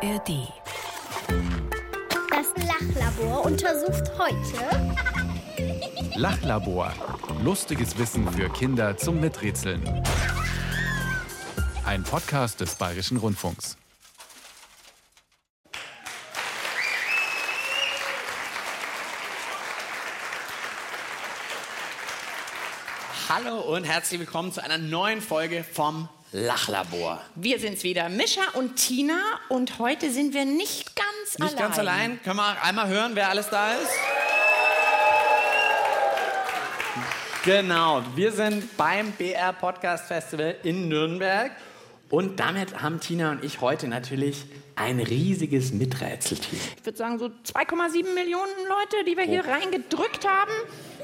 ARD. Das Lachlabor untersucht heute Lachlabor. Lustiges Wissen für Kinder zum Miträtseln. Ein Podcast des Bayerischen Rundfunks. Hallo und herzlich willkommen zu einer neuen Folge vom Lachlabor. Wir sind's wieder, Mischa und Tina. Und heute sind wir nicht ganz Nicht allein. ganz allein. Können wir einmal hören, wer alles da ist? Genau, wir sind beim BR Podcast Festival in Nürnberg. Und damit haben Tina und ich heute natürlich ein riesiges Miträtselteam. Ich würde sagen, so 2,7 Millionen Leute, die wir hier reingedrückt haben.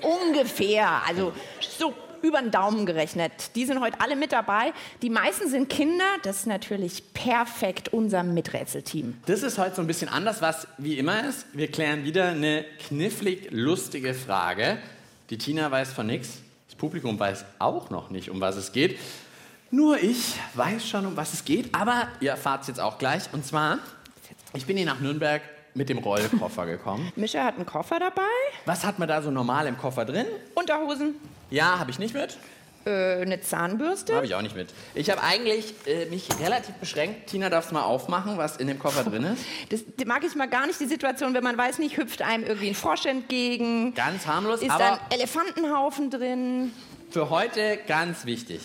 Ungefähr. Also so über den Daumen gerechnet. Die sind heute alle mit dabei. Die meisten sind Kinder. Das ist natürlich perfekt unser Miträtselteam. Das ist heute so ein bisschen anders, was wie immer ist. Wir klären wieder eine knifflig lustige Frage. Die Tina weiß von nichts. Das Publikum weiß auch noch nicht, um was es geht. Nur ich weiß schon, um was es geht. Aber ihr erfahrt es jetzt auch gleich. Und zwar, ich bin hier nach Nürnberg mit dem Rollkoffer gekommen. Mischa hat einen Koffer dabei. Was hat man da so normal im Koffer drin? Unterhosen. Ja, habe ich nicht mit. Äh, eine Zahnbürste. Habe ich auch nicht mit. Ich habe eigentlich äh, mich relativ beschränkt. Tina, darfst mal aufmachen, was in dem Koffer drin ist? Das, mag ich mal gar nicht, die Situation, wenn man weiß nicht, hüpft einem irgendwie ein Frosch entgegen. Ganz harmlos, Ist aber da ein Elefantenhaufen drin? für heute ganz wichtig.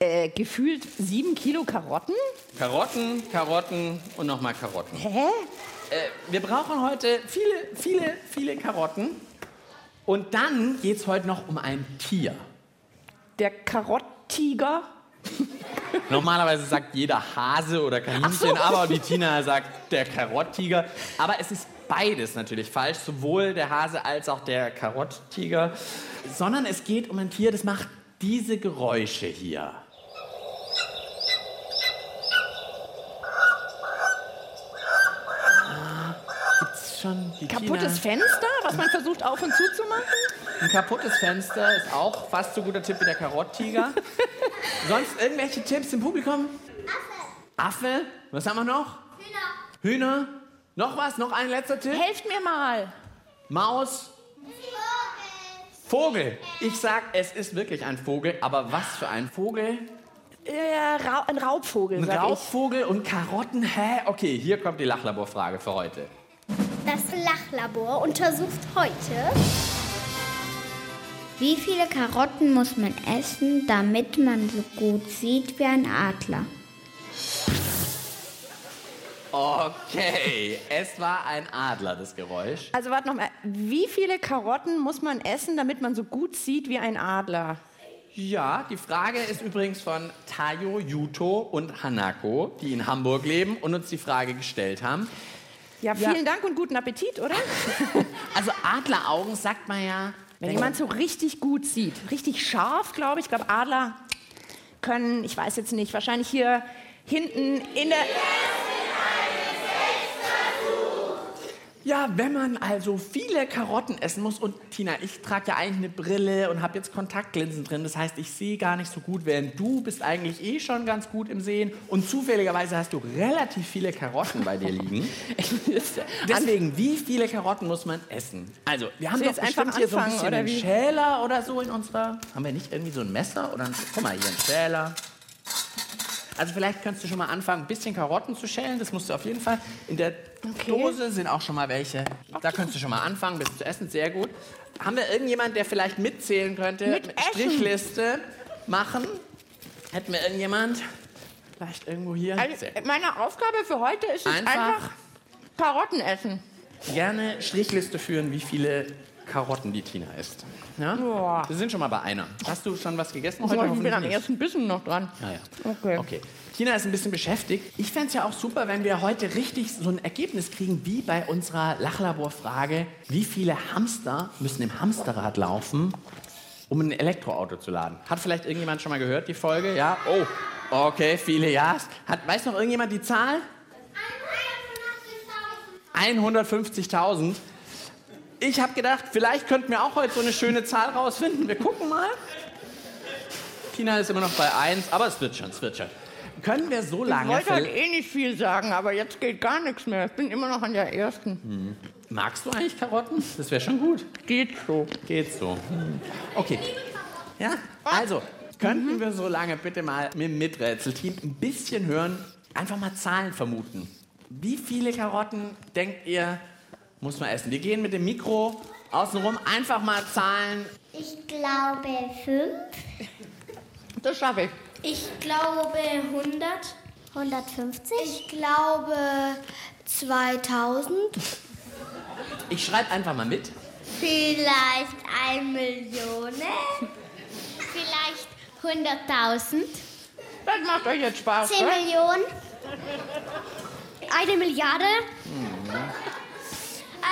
Äh, gefühlt sieben Kilo Karotten? Karotten, Karotten und nochmal Karotten. Hä? Äh, wir brauchen heute viele, viele, viele Karotten. Und dann geht es heute noch um ein Tier. Der Karotttiger? Normalerweise sagt jeder Hase oder Kaninchen, so. aber die Tina sagt der Karotttiger. Aber es ist beides natürlich falsch, sowohl der Hase als auch der Karotttiger. Sondern es geht um ein Tier, das macht diese Geräusche hier. Ah, Die Kaputtes? Fenster, was man versucht auf und zu zu machen? Ein kaputtes Fenster ist auch fast so guter Tipp wie der Karotttiger. Sonst irgendwelche Tipps im Publikum? Affe. Affe. Was haben wir noch? Hühner. Hühner. Noch was? Noch ein letzter Tipp? Helft mir mal. Maus. Vogel. Ich sag, es ist wirklich ein Vogel, aber was für ein Vogel? Äh, Ra ein Raubvogel, Ein sag Raubvogel und Karotten? Hä? Okay, hier kommt die Lachlaborfrage für heute. Das Lachlabor untersucht heute Wie viele Karotten muss man essen, damit man so gut sieht wie ein Adler? Okay, es war ein Adler, das Geräusch. Also warte noch mal. Wie viele Karotten muss man essen, damit man so gut sieht wie ein Adler? Ja, die Frage ist übrigens von Tayo, Yuto und Hanako, die in Hamburg leben und uns die Frage gestellt haben. Ja, vielen Dank und guten Appetit, oder? Also Adleraugen sagt man ja. Wenn jemand so richtig gut sieht, richtig scharf, glaube ich. Ich glaube, Adler können, ich weiß jetzt nicht, wahrscheinlich hier hinten in der... Ja, wenn man also viele Karotten essen muss und Tina, ich trage ja eigentlich eine Brille und habe jetzt Kontaktlinsen drin, das heißt, ich sehe gar nicht so gut, während du bist eigentlich eh schon ganz gut im Sehen und zufälligerweise hast du relativ viele Karotten bei dir liegen. Deswegen, wie viele Karotten muss man essen? Also, wir haben ich jetzt einfach hier so ein bisschen oder einen? Schäler oder so in unserer... Haben wir nicht irgendwie so ein Messer oder ein... Guck mal, hier ein Schäler. Also vielleicht könntest du schon mal anfangen, ein bisschen Karotten zu schälen. Das musst du auf jeden Fall. In der Okay. Dose sind auch schon mal welche. Da könntest du schon mal anfangen, bis zu essen. Sehr gut. Haben wir irgendjemand, der vielleicht mitzählen könnte? Mit Essen. Strichliste machen? Hätten wir irgendjemand? Vielleicht irgendwo hier? Also, meine Aufgabe für heute ist es Einfach- einfach, Karotten essen. Gerne Strichliste führen, wie viele Karotten die Tina isst. Ja? Boah. Wir sind schon mal bei einer. Hast du schon was gegessen heute? ich bin am ersten Bissen noch dran. Ja, ja. Okay. Okay. Tina ist ein bisschen beschäftigt. Ich fände es ja auch super, wenn wir heute richtig so ein Ergebnis kriegen, wie bei unserer Lachlabor-Frage. Wie viele Hamster müssen im Hamsterrad laufen, um ein Elektroauto zu laden? Hat vielleicht irgendjemand schon mal gehört, die Folge? Ja? Oh, okay, viele Ja's. Hat, weiß noch irgendjemand die Zahl? 150.000. Ich habe gedacht, vielleicht könnten wir auch heute so eine schöne Zahl rausfinden. Wir gucken mal. Tina ist immer noch bei 1, aber es wird schon, es wird schon. können wir so Ich lange. wollte halt eh nicht viel sagen, aber jetzt geht gar nichts mehr. Ich bin immer noch an der ersten. Magst du eigentlich Karotten? Das wäre schon gut. Geht so. Geht so. Okay. Ja, also, könnten wir so lange bitte mal mit dem Miträtselteam ein bisschen hören, einfach mal Zahlen vermuten. Wie viele Karotten denkt ihr, muss man essen? Wir gehen mit dem Mikro außenrum einfach mal Zahlen. Ich glaube fünf. Das schaffe ich. Ich glaube 100. 150. Ich glaube 2000. Ich schreibe einfach mal mit. Vielleicht eine Million. Vielleicht 100.000. Das macht euch jetzt Spaß. 10 oder? Millionen. Eine Milliarde.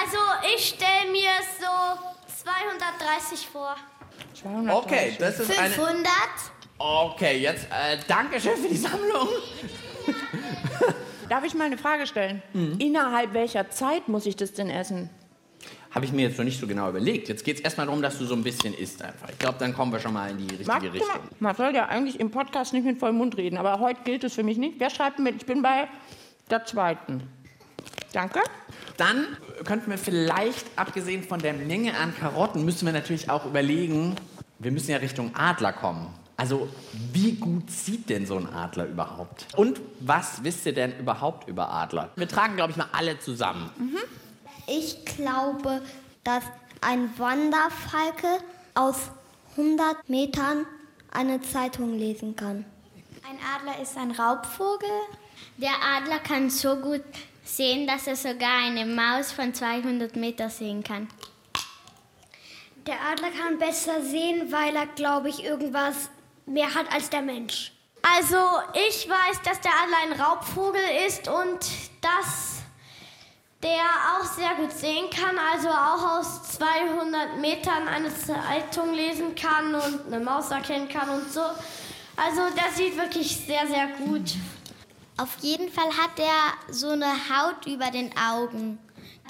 Also ich stelle mir so 230 vor. 230. Okay, das ist eine. 500. Okay, jetzt äh, danke schön für die Sammlung. Darf ich mal eine Frage stellen? Mhm. Innerhalb welcher Zeit muss ich das denn essen? Habe ich mir jetzt noch nicht so genau überlegt. Jetzt geht es erstmal darum, dass du so ein bisschen isst einfach. Ich glaube, dann kommen wir schon mal in die richtige Mag, Richtung. man soll ja eigentlich im Podcast nicht mit vollem Mund reden, aber heute gilt es für mich nicht. Wer schreibt mit? Ich bin bei der zweiten. Danke. Dann könnten wir vielleicht, abgesehen von der Menge an Karotten, müssen wir natürlich auch überlegen, wir müssen ja Richtung Adler kommen. Also, wie gut sieht denn so ein Adler überhaupt? Und was wisst ihr denn überhaupt über Adler? Wir tragen, glaube ich, mal alle zusammen. Ich glaube, dass ein Wanderfalke aus 100 Metern eine Zeitung lesen kann. Ein Adler ist ein Raubvogel. Der Adler kann so gut sehen, dass er sogar eine Maus von 200 Metern sehen kann. Der Adler kann besser sehen, weil er, glaube ich, irgendwas mehr hat als der Mensch. Also ich weiß, dass der Adler ein Raubvogel ist und dass der auch sehr gut sehen kann, also auch aus 200 Metern eine Zeitung lesen kann und eine Maus erkennen kann und so. Also der sieht wirklich sehr, sehr gut. Auf jeden Fall hat er so eine Haut über den Augen.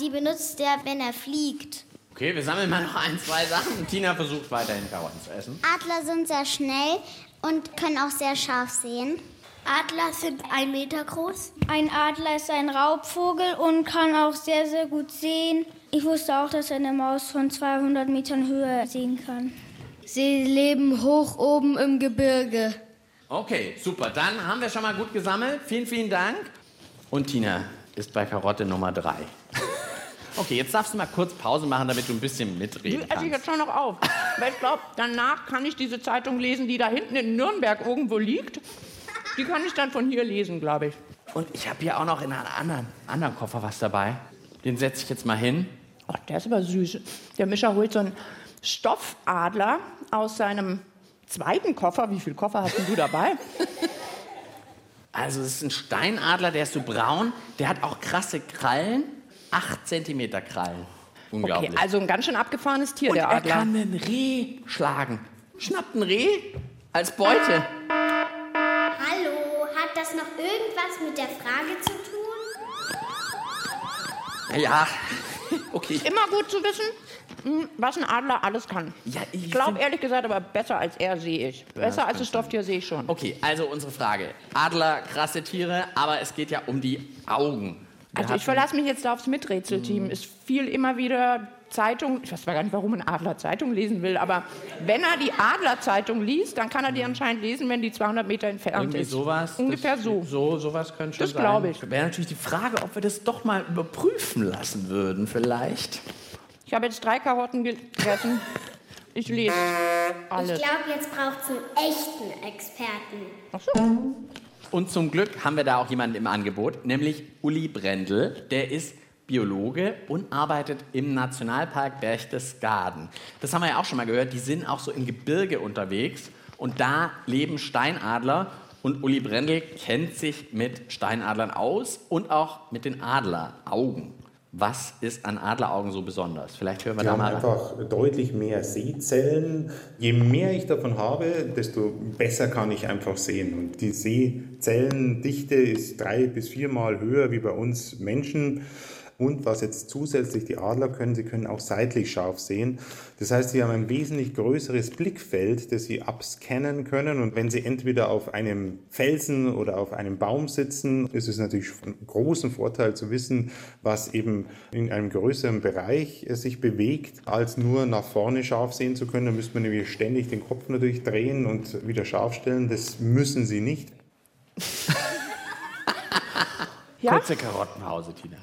Die benutzt er, wenn er fliegt. Okay, wir sammeln mal noch ein, zwei Sachen. Tina versucht weiterhin Karotten zu essen. Adler sind sehr schnell und können auch sehr scharf sehen. Adler sind ein Meter groß. Ein Adler ist ein Raubvogel und kann auch sehr, sehr gut sehen. Ich wusste auch, dass eine Maus von 200 Metern Höhe sehen kann. Sie leben hoch oben im Gebirge. Okay, super. Dann haben wir schon mal gut gesammelt. Vielen, vielen Dank. Und Tina ist bei Karotte Nummer drei. Okay, jetzt darfst du mal kurz Pause machen, damit du ein bisschen Die mitreden esse ich kannst. jetzt schon noch auf. Weil ich glaube, danach kann ich diese Zeitung lesen, die da hinten in Nürnberg irgendwo liegt. Die kann ich dann von hier lesen, glaube ich. Und ich habe hier auch noch in einem anderen, anderen Koffer was dabei. Den setze ich jetzt mal hin. Oh, der ist aber süß. Der Mischer holt so einen Stoffadler aus seinem zweiten Koffer. Wie viele Koffer hast denn du dabei? Also, es ist ein Steinadler, der ist so braun. Der hat auch krasse Krallen. Acht Zentimeter Krallen. Unglaublich. Okay, also ein ganz schön abgefahrenes Tier, Und der er Adler. kann ein Reh schlagen. Schnappt ein Reh als Beute. Hallo, hat das noch irgendwas mit der Frage zu tun? Ja, okay. Immer gut zu wissen, was ein Adler alles kann. Ja, ich glaube ehrlich gesagt, aber besser als er sehe ich. Besser als das Stofftier sehe ich schon. Okay, also unsere Frage. Adler, krasse Tiere, aber es geht ja um die Augen. Wir Also ich verlasse mich jetzt aufs Miträtselteam. Es fiel immer wieder Zeitung. Ich weiß zwar gar nicht, warum ein Adler Zeitung lesen will, aber wenn er die Adler-Zeitung liest, dann kann er die anscheinend lesen, wenn die 200 Meter entfernt Irgendwie ist. sowas. Ungefähr das, so. So, sowas könnte schon Das sein. glaube ich. Wäre natürlich die Frage, ob wir das doch mal überprüfen lassen würden, vielleicht. Ich habe jetzt drei Karotten gegessen. Ich lese Ich alles. glaube, jetzt braucht es einen echten Experten. Ach so. Und zum Glück haben wir da auch jemanden im Angebot, nämlich Uli Brendel. Der ist Biologe und arbeitet im Nationalpark Berchtesgaden. Das haben wir ja auch schon mal gehört. Die sind auch so im Gebirge unterwegs und da leben Steinadler. Und Uli Brendel kennt sich mit Steinadlern aus und auch mit den Adleraugen. Was ist an Adleraugen so besonders? Vielleicht hören wir Die da haben mal rein. einfach deutlich mehr Sehzellen. Je mehr ich davon habe, desto besser kann ich einfach sehen. Und die Sehzellendichte ist drei bis viermal höher wie bei uns Menschen. Und was jetzt zusätzlich die Adler können, sie können auch seitlich scharf sehen. Das heißt, sie haben ein wesentlich größeres Blickfeld, das sie abscannen können. Und wenn sie entweder auf einem Felsen oder auf einem Baum sitzen, ist es natürlich von großem Vorteil zu wissen, was eben in einem größeren Bereich sich bewegt, als nur nach vorne scharf sehen zu können. Da müsste man nämlich ständig den Kopf natürlich drehen und wieder scharf stellen. Das müssen sie nicht. Ja? Kurze Karottenpause, Tina.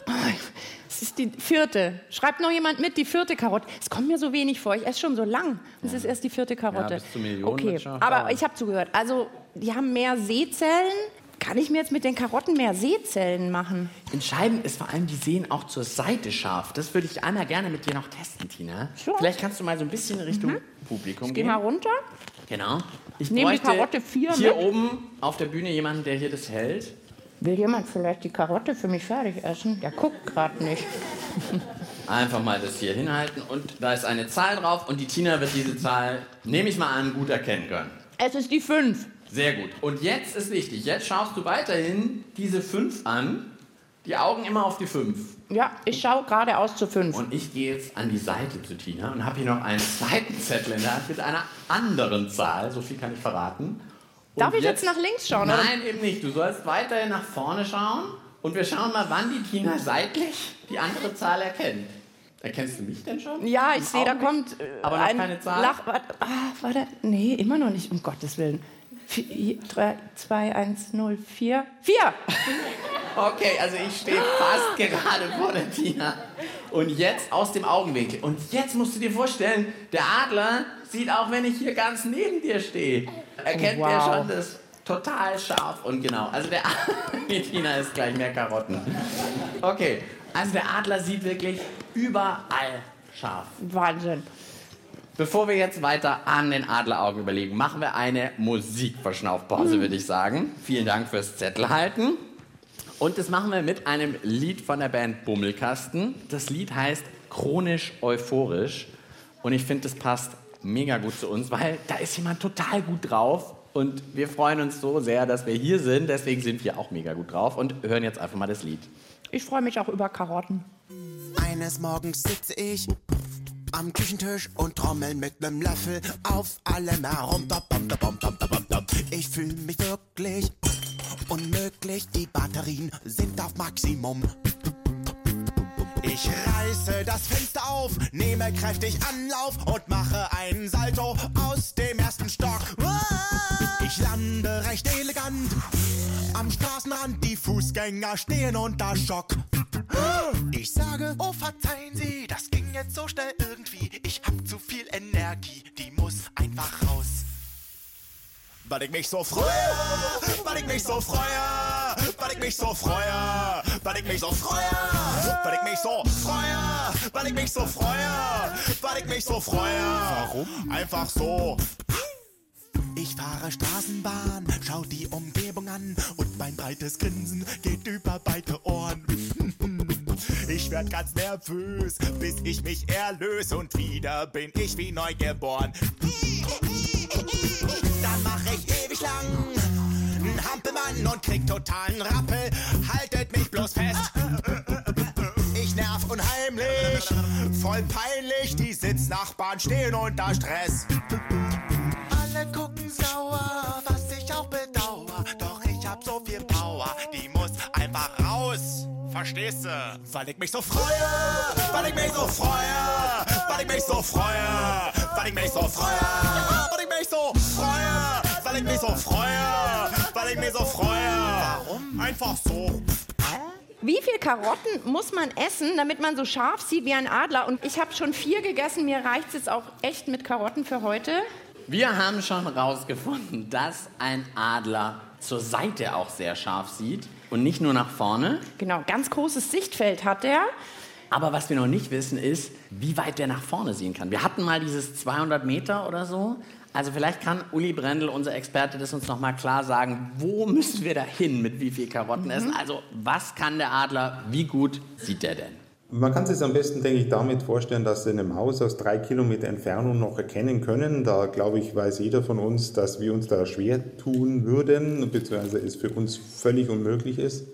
Es ist die vierte. Schreibt noch jemand mit, die vierte Karotte. Es kommt mir so wenig vor. Ich esse schon so lang. Es ist erst die vierte Karotte. Ja, bis zu Millionen okay, aber ich habe zugehört. Also, die haben mehr Sehzellen. Kann ich mir jetzt mit den Karotten mehr Sehzellen machen? Entscheidend ist vor allem, die sehen auch zur Seite scharf. Das würde ich einmal gerne mit dir noch testen, Tina. Sure. Vielleicht kannst du mal so ein bisschen Richtung Publikum Mhm. Geh gehen. mal runter. Genau. Ich Nehm die Karotte vier hier mit. oben auf der Bühne jemanden, der hier das hält. Will jemand vielleicht die Karotte für mich fertig essen? Der guckt gerade nicht. Einfach mal das hier hinhalten und da ist eine Zahl drauf und die Tina wird diese Zahl, nehme ich mal an, gut erkennen können. Es ist die fünf. Sehr gut. Und jetzt ist wichtig, jetzt schaust du weiterhin diese 5 an, die Augen immer auf die 5. Ja, ich schaue geradeaus zu fünf. Und ich gehe jetzt an die Seite zu Tina und habe hier noch einen zweiten Zettel in der Hand mit einer anderen Zahl, so viel kann ich verraten. Darf ich jetzt nach links schauen, oder? Nein, eben nicht. Du sollst weiterhin nach vorne schauen und wir schauen mal, wann die Tina seitlich die andere Zahl erkennt. Erkennst du mich denn schon? Ja, ich sehe, da kommt äh, Aber noch ein keine Zahl? Lach, warte, ah, warte, nee, immer noch nicht, um Gottes Willen. 3, 2, 1, 0, 4. 4! Okay, also ich stehe fast gerade vor der Tina. Und jetzt aus dem Augenwinkel. Und jetzt musst du dir vorstellen, der Adler sieht auch, wenn ich hier ganz neben dir stehe. Erkennt Wow. der schon das total scharf und genau. Also der die Tina ist gleich mehr Karotten. Okay, also der Adler sieht wirklich überall scharf. Wahnsinn. Bevor wir jetzt weiter an den Adleraugen überlegen, machen wir eine Musikverschnaufpause, würde ich sagen. Vielen Dank fürs Zettelhalten. Und das machen wir mit einem Lied von der Band Bummelkasten. Das Lied heißt Chronisch Euphorisch. Und ich finde, das passt mega gut zu uns, weil da ist jemand total gut drauf. Und wir freuen uns so sehr, dass wir hier sind. Deswegen sind wir auch mega gut drauf und hören jetzt einfach mal das Lied. Ich freue mich auch über Karotten. Eines Morgens sitze ich am Küchentisch und trommel mit nem Löffel auf allem herum. Ich fühle mich wirklich unmöglich. Die Batterien sind auf Maximum. Ich reiße das Fenster auf, nehme kräftig Anlauf und mache einen Salto aus dem ersten Stock. Ich lande recht elegant am Straßenrand, die Fußgänger stehen unter Schock. Ich sage, oh verzeihen Sie, das ging jetzt so schnell irgendwie. Ich hab zu viel Energie, die muss einfach raus. Weil ich mich so freue, weil ich mich so freue, weil ich mich so freue, weil ich mich so freue, weil ich mich so freue, weil ich mich so freue, weil ich mich so freue. Warum? Einfach so. Ich fahre Straßenbahn, schau die Umgebung an und mein breites Grinsen geht über beide Ohren. Ich werd ganz nervös, bis ich mich erlöse und wieder bin ich wie neugeboren. Dann mach ich ewig lang einen Hampelmann und krieg totalen Rappel. Haltet mich bloß fest. Ich nerv unheimlich, voll peinlich. Die Sitznachbarn stehen unter Stress. Alle gucken sauer, Verstehst du? Weil ich mich so freue, weil ich mich so freue, weil ich mich so freue, weil ich mich so freue, weil ich mich so freue, weil ich mich so freue, weil ich mich so freue. Warum? Einfach so. Wie viel Karotten muss man essen, damit man so scharf sieht wie ein Adler? Und ich habe schon vier gegessen. Mir reicht es jetzt auch echt mit Karotten für heute. Wir haben schon herausgefunden, dass ein Adler zur Seite auch sehr scharf sieht und nicht nur nach vorne. Genau, ganz großes Sichtfeld hat er. Aber was wir noch nicht wissen, ist, wie weit der nach vorne sehen kann. Wir hatten mal dieses 200 Meter oder so. Also vielleicht kann Uli Brendel, unser Experte, das uns noch mal klar sagen, wo müssen wir da hin mit wie viel Karotten essen? Also was kann der Adler, wie gut sieht der denn? Man kann sich am besten, denke ich, damit vorstellen, dass Sie eine Maus aus drei Kilometer Entfernung noch erkennen können. Da, glaube ich, weiß jeder von uns, dass wir uns da schwer tun würden, beziehungsweise es für uns völlig unmöglich ist.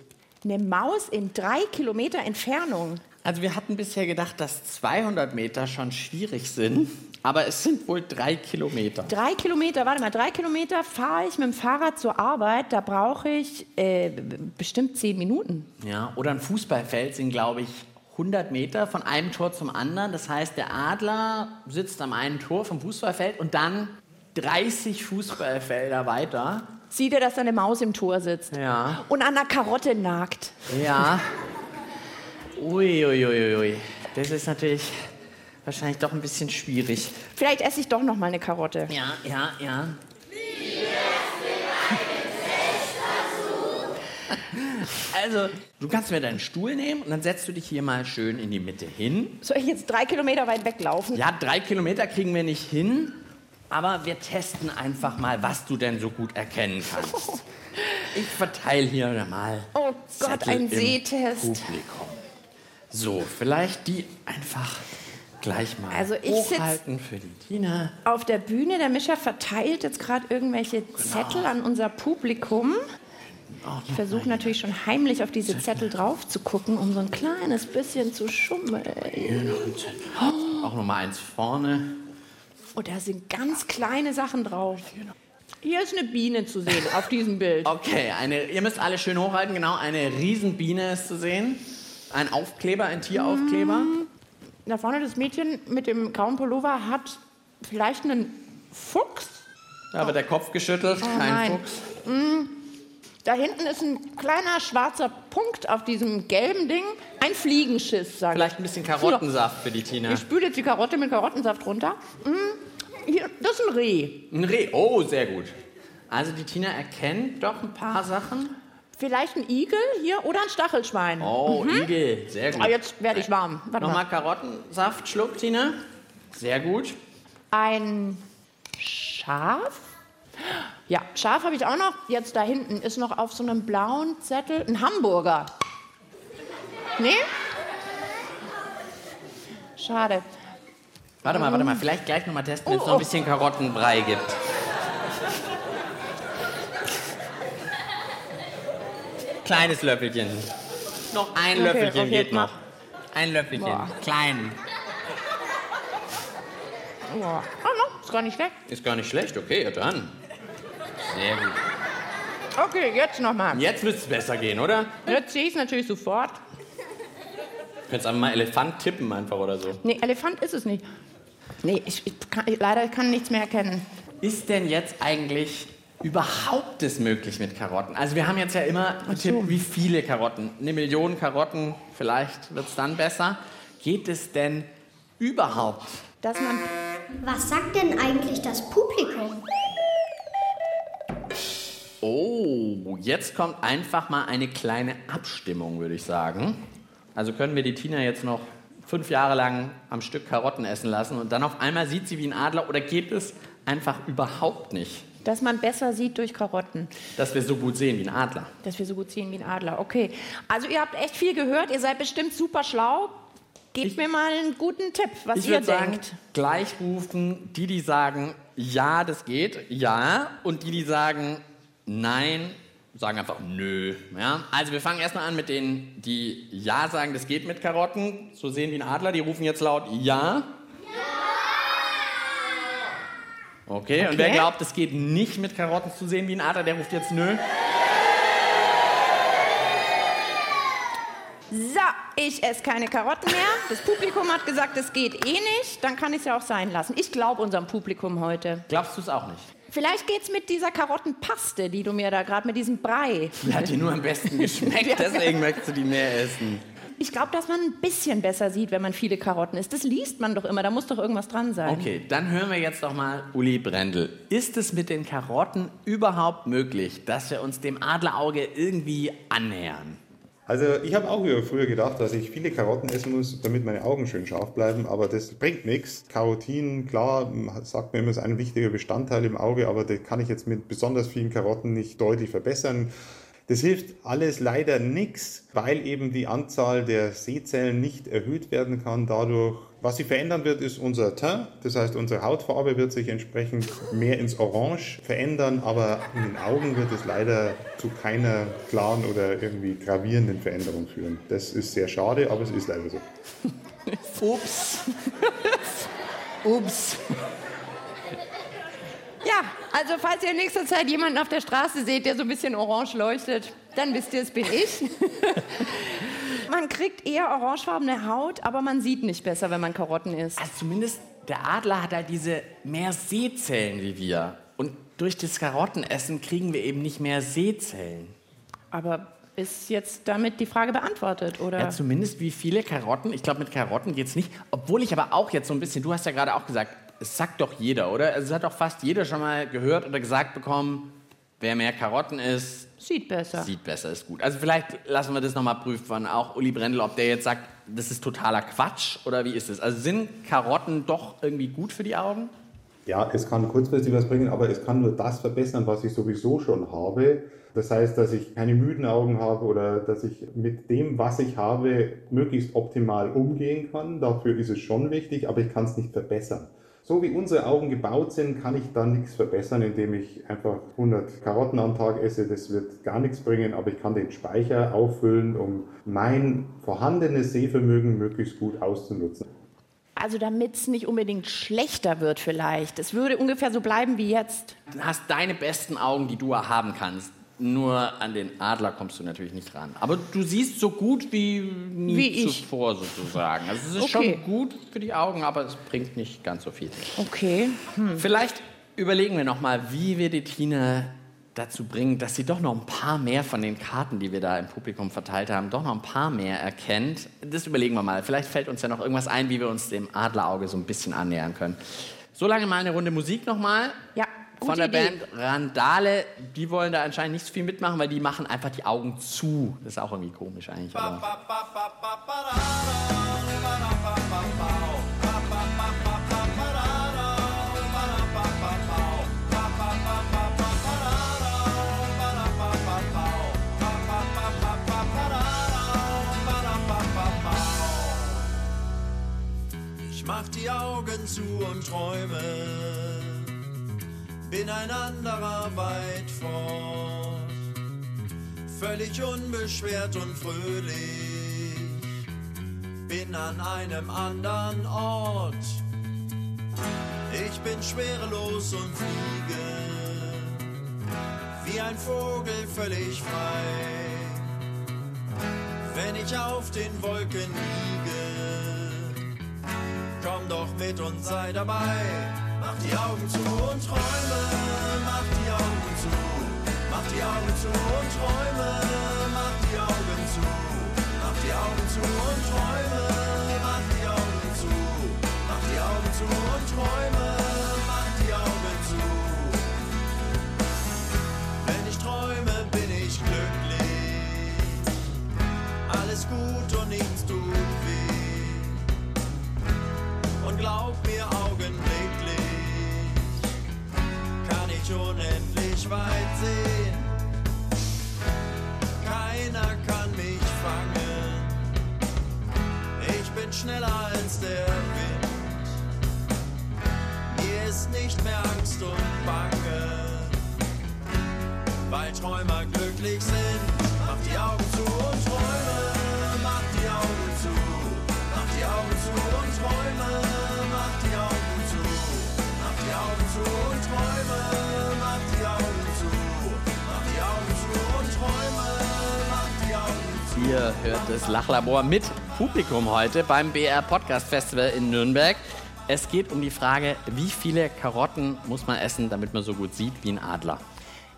Eine Maus in drei Kilometer Entfernung. Also wir hatten bisher gedacht, dass 200 Meter schon schwierig sind, aber es sind wohl drei Kilometer. Drei Kilometer, warte mal, drei Kilometer fahre ich mit dem Fahrrad zur Arbeit. Da brauche ich äh, bestimmt zehn Minuten. Ja, oder ein Fußballfeld sind, glaube ich, 100 Meter von einem Tor zum anderen. Das heißt, der Adler sitzt am einen Tor vom Fußballfeld und dann 30 Fußballfelder weiter. Sieh dir, dass da eine Maus im Tor sitzt. Ja. Und an der Karotte nagt. Ja. Ui, ui, ui, ui. Das ist natürlich wahrscheinlich doch ein bisschen schwierig. Vielleicht esse ich doch noch mal eine Karotte. Ja, ja, ja. Also, du kannst mir deinen Stuhl nehmen und dann setzt du dich hier mal schön in die Mitte hin. Soll ich jetzt drei Kilometer weit weglaufen? Ja, drei Kilometer kriegen wir nicht hin, aber wir testen einfach mal, was du denn so gut erkennen kannst. Ich verteile hier mal. Oh Gott, Zettel ein Sehtest. Publikum. So, vielleicht die einfach gleich mal Also ich hochhalten für die Tina. Auf der Bühne, der Mischer verteilt jetzt gerade irgendwelche Zettel an unser Publikum. Ich versuche natürlich schon heimlich auf diese Zettel drauf zu gucken, um so ein kleines bisschen zu schummeln. Auch noch mal eins vorne. Oh, da sind ganz kleine Sachen drauf. Hier ist eine Biene zu sehen auf diesem Bild. Okay, eine, ihr müsst alle schön hochhalten. Genau, eine Riesenbiene ist zu sehen. Ein Aufkleber, ein Tieraufkleber. Da vorne das Mädchen mit dem grauen Pullover hat vielleicht einen Fuchs. Da wird der Kopf geschüttelt. Kein Oh nein. Fuchs. Da hinten ist ein kleiner schwarzer Punkt auf diesem gelben Ding. Ein Fliegenschiss, sag ich. Vielleicht ein bisschen Karottensaft für die Tina. Ich spüle jetzt die Karotte mit Karottensaft runter. Hier, das ist ein Reh. Ein Reh. Oh, sehr gut. Also die Tina erkennt doch ein paar Sachen. Vielleicht ein Igel hier oder ein Stachelschwein. Oh, Igel. Sehr gut. Ah, jetzt werde ich warm. Warte mal. Nochmal Karottensaft schluck, Tina. Sehr gut. Ein Schaf? Ja, Schaf habe ich auch noch. Jetzt da hinten ist noch auf so einem blauen Zettel ein Hamburger. Nee? Schade. Warte mal, warte mal. Vielleicht gleich nochmal testen, wenn es Oh, noch ein oh. bisschen Karottenbrei gibt. Kleines Löffelchen. Noch ein Okay, Löffelchen okay, geht noch. Ein Löffelchen. Boah. Klein. Oh, oh no, ist gar nicht schlecht. Ist gar nicht schlecht. Okay, ja dann. Sehr gut. Okay, jetzt nochmal. Jetzt müsste es besser gehen, oder? Jetzt sehe ich es natürlich sofort. Du könntest einfach mal Elefant tippen einfach oder so. Nee, Elefant ist es nicht. Nee, ich, ich kann, ich, leider kann nichts mehr erkennen. Ist denn jetzt eigentlich überhaupt es möglich mit Karotten? Also wir haben jetzt ja immer getippt, wie viele Karotten. Eine Million Karotten, vielleicht wird es dann besser. Geht es denn überhaupt? Dass man Was sagt denn eigentlich das Publikum? Oh, jetzt kommt einfach mal eine kleine Abstimmung, würde ich sagen. Also können wir die Tina jetzt noch fünf Jahre lang am Stück Karotten essen lassen und dann auf einmal sieht sie wie ein Adler oder geht es einfach überhaupt nicht, dass man besser sieht durch Karotten. dass wir so gut sehen wie ein Adler? Dass wir so gut sehen wie ein Adler. Okay. Also ihr habt echt viel gehört. Ihr seid bestimmt super schlau. Gebt mir mal einen guten Tipp, was Ich ihr würde sagen, denkt. gleich rufen die, die sagen, ja, das geht, ja, und die, die sagen, nein, sagen einfach nö. Ja? Also wir fangen erstmal an mit denen, die ja sagen, das geht mit Karotten, so sehen wie ein Adler, die rufen jetzt laut ja. Okay, und wer Okay. glaubt, es geht nicht mit Karotten zu sehen wie ein Adler, der ruft jetzt nö. So, ich esse keine Karotten mehr. Das Publikum hat gesagt, es geht eh nicht. Dann kann ich es ja auch sein lassen. Ich glaube unserem Publikum heute. Glaubst du es auch nicht? Vielleicht geht's mit dieser Karottenpaste, die du mir da gerade mit diesem Brei. Die hat dir nur am besten geschmeckt, deswegen möchtest du die mehr essen. Ich glaube, dass man ein bisschen besser sieht, wenn man viele Karotten isst. Das liest man doch immer. Da muss doch irgendwas dran sein. Okay, dann hören wir jetzt doch mal Uli Brendel. Ist es mit den Karotten überhaupt möglich, dass wir uns dem Adlerauge irgendwie annähern? Also ich habe auch früher gedacht, dass ich viele Karotten essen muss, damit meine Augen schön scharf bleiben, aber das bringt nichts. Karotin, klar, sagt man immer, ist ein wichtiger Bestandteil im Auge, aber das kann ich jetzt mit besonders vielen Karotten nicht deutlich verbessern. Das hilft alles leider nichts, weil eben die Anzahl der Sehzellen nicht erhöht werden kann dadurch. Was sich verändern wird, ist unser Teint. Das heißt, unsere Hautfarbe wird sich entsprechend mehr ins Orange verändern, aber in den Augen wird es leider zu keiner klaren oder irgendwie gravierenden Veränderung führen. Das ist sehr schade, aber es ist leider so. Ups. Ups. Ja, also falls ihr in nächster Zeit jemanden auf der Straße seht, der so ein bisschen orange leuchtet, dann wisst ihr, es bin ich. Man kriegt eher orangefarbene Haut, aber man sieht nicht besser, wenn man Karotten isst. Also zumindest der Adler hat halt diese mehr Sehzellen wie wir. Und durch das Karottenessen kriegen wir eben nicht mehr Sehzellen. Aber ist jetzt damit die Frage beantwortet, oder? Ja, zumindest wie viele Karotten. Ich glaube, mit Karotten geht es nicht. Obwohl ich aber auch jetzt so ein bisschen, du hast ja gerade auch gesagt, es sagt doch jeder, oder? Also es hat doch fast jeder schon mal gehört oder gesagt bekommen, wer mehr Karotten isst, Sieht besser. sieht besser, ist gut. Also vielleicht lassen wir das nochmal prüfen, auch Uli Brendel, ob der jetzt sagt, das ist totaler Quatsch oder wie ist es? Also sind Karotten doch irgendwie gut für die Augen? Ja, es kann kurzfristig was bringen, aber es kann nur das verbessern, was ich sowieso schon habe. Das heißt, dass ich keine müden Augen habe oder dass ich mit dem, was ich habe, möglichst optimal umgehen kann. Dafür ist es schon wichtig, aber ich kann es nicht verbessern. So wie unsere Augen gebaut sind, kann ich da nichts verbessern, indem ich einfach 100 Karotten am Tag esse. Das wird gar nichts bringen, aber ich kann den Speicher auffüllen, um mein vorhandenes Sehvermögen möglichst gut auszunutzen. Also damit es nicht unbedingt schlechter wird vielleicht. Es würde ungefähr so bleiben wie jetzt. Du hast deine besten Augen, die du haben kannst. Nur an den Adler kommst du natürlich nicht ran. Aber du siehst so gut wie nie Wie ich. zuvor sozusagen. Also es ist Okay. schon gut für die Augen, aber es bringt nicht ganz so viel. Okay. Vielleicht überlegen wir noch mal, wie wir die Tina dazu bringen, dass sie doch noch ein paar mehr von den Karten, die wir da im Publikum verteilt haben, doch noch ein paar mehr erkennt. Das überlegen wir mal. Vielleicht fällt uns ja noch irgendwas ein, wie wir uns dem Adlerauge so ein bisschen annähern können. So lange mal eine Runde Musik noch mal. Von der Idee. Band Randale, die wollen da anscheinend nicht so viel mitmachen, weil die machen einfach die Augen zu. Das ist auch irgendwie komisch eigentlich. Aber Ich mach die Augen zu und träume, bin ein anderer weit fort, völlig unbeschwert und fröhlich, bin an einem anderen Ort. Ich bin schwerelos und fliege, wie ein Vogel völlig frei, wenn ich auf den Wolken liege. Komm doch mit und sei dabei. Mach die Augen zu und träume. Mach die Augen zu. Mach die Augen zu und träume. Mach die Augen zu. Mach die Augen zu und träume. Mach die Augen zu. Mach die Augen zu und träume. Mach die Augen zu. Wenn ich träume, bin ich glücklich. Alles gut und nichts tut weh und glaub mir augenblicklich, kann ich unendlich weit sehen. Keiner kann mich fangen, ich bin schneller als der Wind. Mir ist nicht mehr Angst und Bange, weil Träumer glücklich sind. Mach die Augen zu und Ihr hört das Lachlabor mit Publikum heute beim BR Podcast Festival in Nürnberg. Es geht um die Frage, wie viele Karotten muss man essen, damit man so gut sieht wie ein Adler.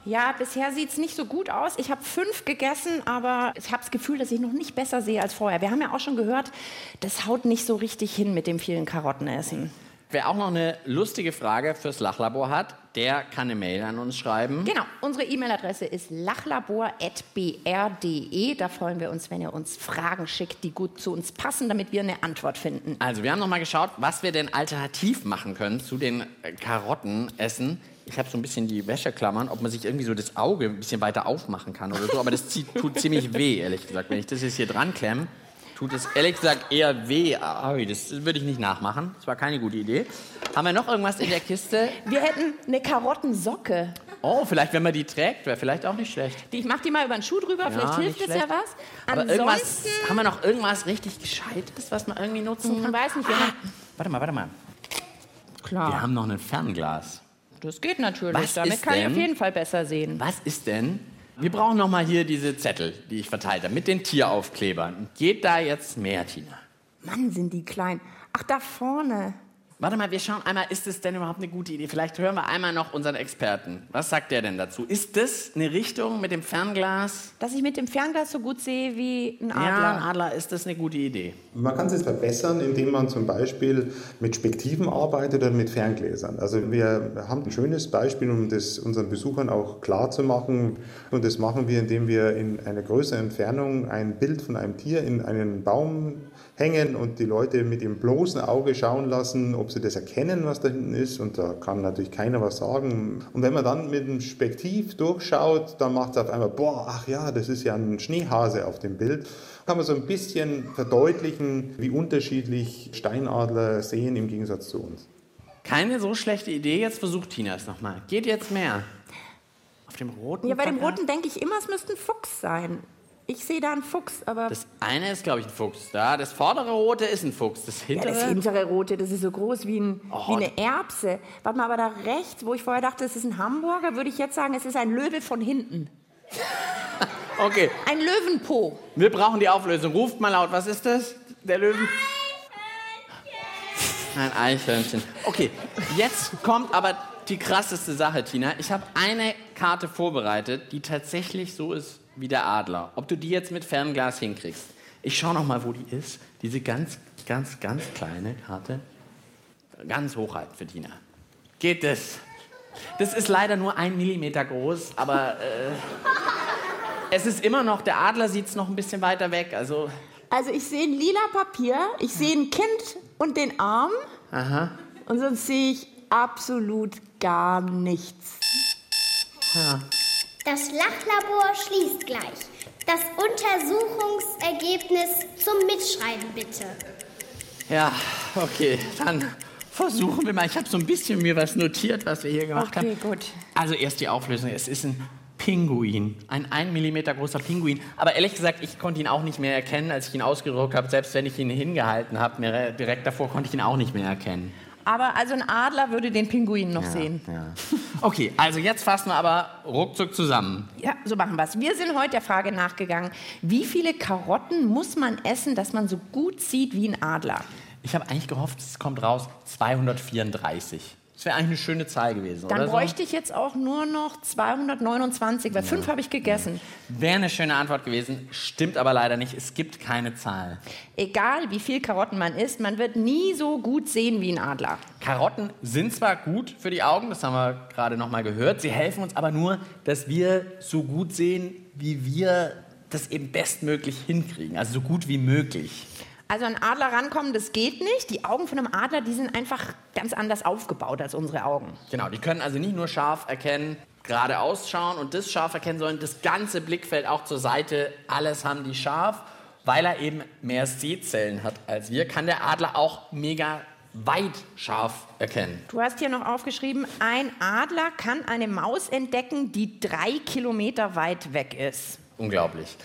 Ja, bisher sieht es nicht so gut aus. Ich habe fünf gegessen, aber ich habe das Gefühl, dass ich noch nicht besser sehe als vorher. Wir haben ja auch schon gehört, das haut nicht so richtig hin mit dem vielen Karottenessen. Wer auch noch eine lustige Frage fürs Lachlabor hat, der kann eine Mail an uns schreiben. Genau, unsere E-Mail-Adresse ist lachlabor.br.de. Da freuen wir uns, wenn ihr uns Fragen schickt, die gut zu uns passen, damit wir eine Antwort finden. Also, wir haben noch mal geschaut, was wir denn alternativ machen können zu den äh, Karottenessen. ich habe so ein bisschen die Wäscheklammern, ob man sich irgendwie so das Auge ein bisschen weiter aufmachen kann oder so. Aber das tut ziemlich weh, ehrlich gesagt. Wenn ich das jetzt hier dran klemme, tut es ehrlich gesagt eher weh. Ah, Das würde ich nicht nachmachen. Das war keine gute Idee. Haben wir noch irgendwas in der Kiste? Wir hätten eine Karottensocke. Oh, vielleicht, wenn man die trägt, wäre vielleicht auch nicht schlecht. Die- Ich mach die mal über den Schuh drüber, vielleicht hilft es ja was. Aber irgendwas, haben wir noch irgendwas richtig Gescheites, was man irgendwie nutzen hm, kann? weiß nicht, wir Ah, haben, warte mal, warte mal. klar, Wir haben noch ein Fernglas. das geht natürlich. Was Damit kann ich denn- auf jeden Fall besser sehen. Was ist denn? Wir brauchen noch mal hier diese Zettel, die ich verteilt habe, mit den Tieraufklebern. Geht da jetzt mehr, Tina? Mann, sind die klein. Ach, da vorne. Warte mal, wir schauen einmal, ist es denn überhaupt eine gute Idee? Vielleicht hören wir einmal noch unseren Experten. Was sagt der denn dazu? Ist das eine Richtung mit dem Fernglas? Dass ich mit dem Fernglas so gut sehe wie ein Ja, Adler. ein Adler, ist das eine gute Idee? Man kann es verbessern, indem man zum Beispiel mit Spektiven arbeitet oder mit Ferngläsern. Also wir haben ein schönes Beispiel, um das unseren Besuchern auch klar zu machen. Und das machen wir, indem wir in einer größeren Entfernung ein Bild von einem Tier in einen Baum hängen und die Leute mit dem bloßen Auge schauen lassen, ob sie das erkennen, was da hinten ist. Und da kann natürlich keiner was sagen. Und wenn man dann mit dem Spektiv durchschaut, dann macht es auf einmal, boah, ach ja, das ist ja ein Schneehase auf dem Bild kann man so ein bisschen verdeutlichen, wie unterschiedlich Steinadler sehen im Gegensatz zu uns. Keine so schlechte Idee. Jetzt versucht Tina es nochmal. Geht jetzt mehr. Auf dem roten Ja, bei dem Plakat? roten denke ich immer, es müsste ein Fuchs sein. Ich sehe da einen Fuchs, aber Das eine ist, glaube ich, ein Fuchs. Da, das vordere rote ist ein Fuchs. Das ja, hintere. das hintere rote, das ist so groß wie, ein, Oh, wie eine Erbse. Warte mal, aber da rechts, wo ich vorher dachte, es ist ein Hamburger, würde ich jetzt sagen, es ist ein Löwe von hinten. okay, Ein Löwenpo. wir brauchen die Auflösung. Ruft mal laut. Was ist das? Der Löwen? Ein Eichhörnchen. Okay, jetzt kommt aber die krasseste Sache, Tina. Ich habe eine Karte vorbereitet, die tatsächlich so ist wie der Adler. Ob du die jetzt mit Fernglas hinkriegst. Ich schaue noch mal, wo die ist. Diese ganz, ganz, ganz kleine Karte. Ganz hochhalten für Tina. Geht das? Das ist leider nur ein Millimeter groß, aber äh, es ist immer noch, der Adler sieht es noch ein bisschen weiter weg. Also, Also ich sehe ein lila Papier, ich sehe ein Kind und den Arm. aha. Und sonst sehe ich absolut gar nichts. Das Lachlabor schließt gleich. Das Untersuchungsergebnis zum Mitschreiben bitte. Ja, okay, dann versuchen wir mal. Ich habe so ein bisschen mir was notiert, was wir hier gemacht Okay, haben. gut. Also erst die Auflösung. Es ist ein Pinguin, ein 1 mm großer Pinguin. Aber ehrlich gesagt, ich konnte ihn auch nicht mehr erkennen, als ich ihn ausgedruckt habe. Selbst wenn ich ihn hingehalten habe, direkt davor konnte ich ihn auch nicht mehr erkennen. Aber also ein Adler würde den Pinguin noch sehen. Ja. Okay, also jetzt fassen wir aber ruckzuck zusammen. Ja, so machen wir es. Wir sind heute der Frage nachgegangen, wie viele Karotten muss man essen, dass man so gut sieht wie ein Adler? Ich habe eigentlich gehofft, es kommt raus 234. Das wäre eigentlich eine schöne Zahl gewesen, Dann oder so? bräuchte ich jetzt auch nur noch 229, weil fünf habe ich gegessen. Wäre eine schöne Antwort gewesen, stimmt aber leider nicht. Es gibt keine Zahl. Egal wie viel Karotten man isst, man wird nie so gut sehen wie ein Adler. Karotten sind zwar gut für die Augen, das haben wir gerade noch mal gehört, sie helfen uns aber nur, dass wir so gut sehen, wie wir das eben bestmöglich hinkriegen, also so gut wie möglich. Also an Adler rankommen, das geht nicht. Die Augen von einem Adler, die sind einfach ganz anders aufgebaut als unsere Augen. Genau, die können also nicht nur scharf erkennen, geradeaus schauen und das scharf erkennen, sondern das ganze Blickfeld auch zur Seite, alles haben die scharf. Weil er eben mehr Sehzellen hat als wir, kann der Adler auch mega weit scharf erkennen. Du hast hier noch aufgeschrieben, ein Adler kann eine Maus entdecken, die drei Kilometer weit weg ist. Unglaublich.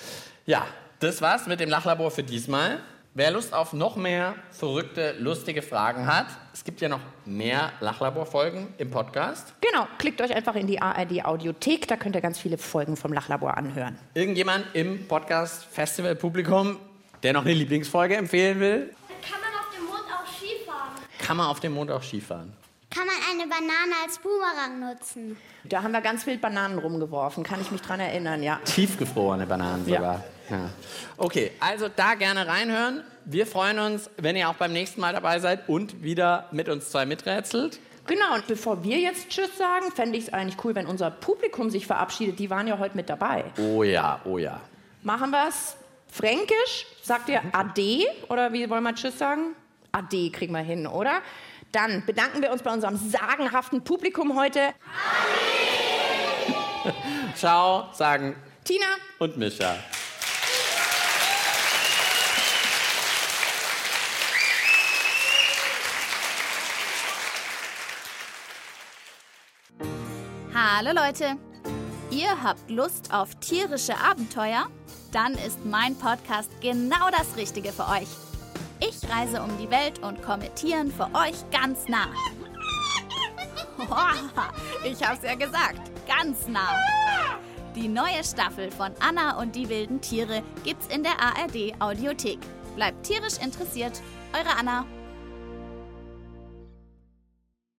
Ja, das war's mit dem Lachlabor für diesmal. Wer Lust auf noch mehr verrückte, lustige Fragen hat, es gibt ja noch mehr Lachlabor-Folgen im Podcast. Genau, klickt euch einfach in die ARD Audiothek, da könnt ihr ganz viele Folgen vom Lachlabor anhören. Irgendjemand im Podcast-Festival-Publikum, der noch eine Lieblingsfolge empfehlen will, Kann man auf dem Mond auch Skifahren? kann man auf dem Mond auch Skifahren. Kann man eine Banane als Boomerang nutzen? Da haben wir ganz wild Bananen rumgeworfen, kann ich mich dran erinnern, ja. Tiefgefrorene Bananen sogar. Ja. Okay, also da gerne reinhören. Wir freuen uns, wenn ihr auch beim nächsten Mal dabei seid und wieder mit uns zwei miträtselt. Genau, und bevor wir jetzt Tschüss sagen, fände ich es eigentlich cool, wenn unser Publikum sich verabschiedet. Die waren ja heute mit dabei. Oh ja, oh ja. Machen wir es fränkisch? Sagt ihr Ade? Oder wie wollen wir Tschüss sagen? Ade kriegen wir hin, oder? Dann bedanken wir uns bei unserem sagenhaften Publikum heute. Ciao, sagen Tina und Micha. Hallo Leute! Ihr habt Lust auf tierische Abenteuer? Dann ist mein Podcast genau das Richtige für euch. Ich reise um die Welt und komme Tieren für euch ganz nah. Ich hab's ja gesagt, ganz nah. Die neue Staffel von Anna und die wilden Tiere gibt's in der ARD Audiothek. Bleibt tierisch interessiert, eure Anna.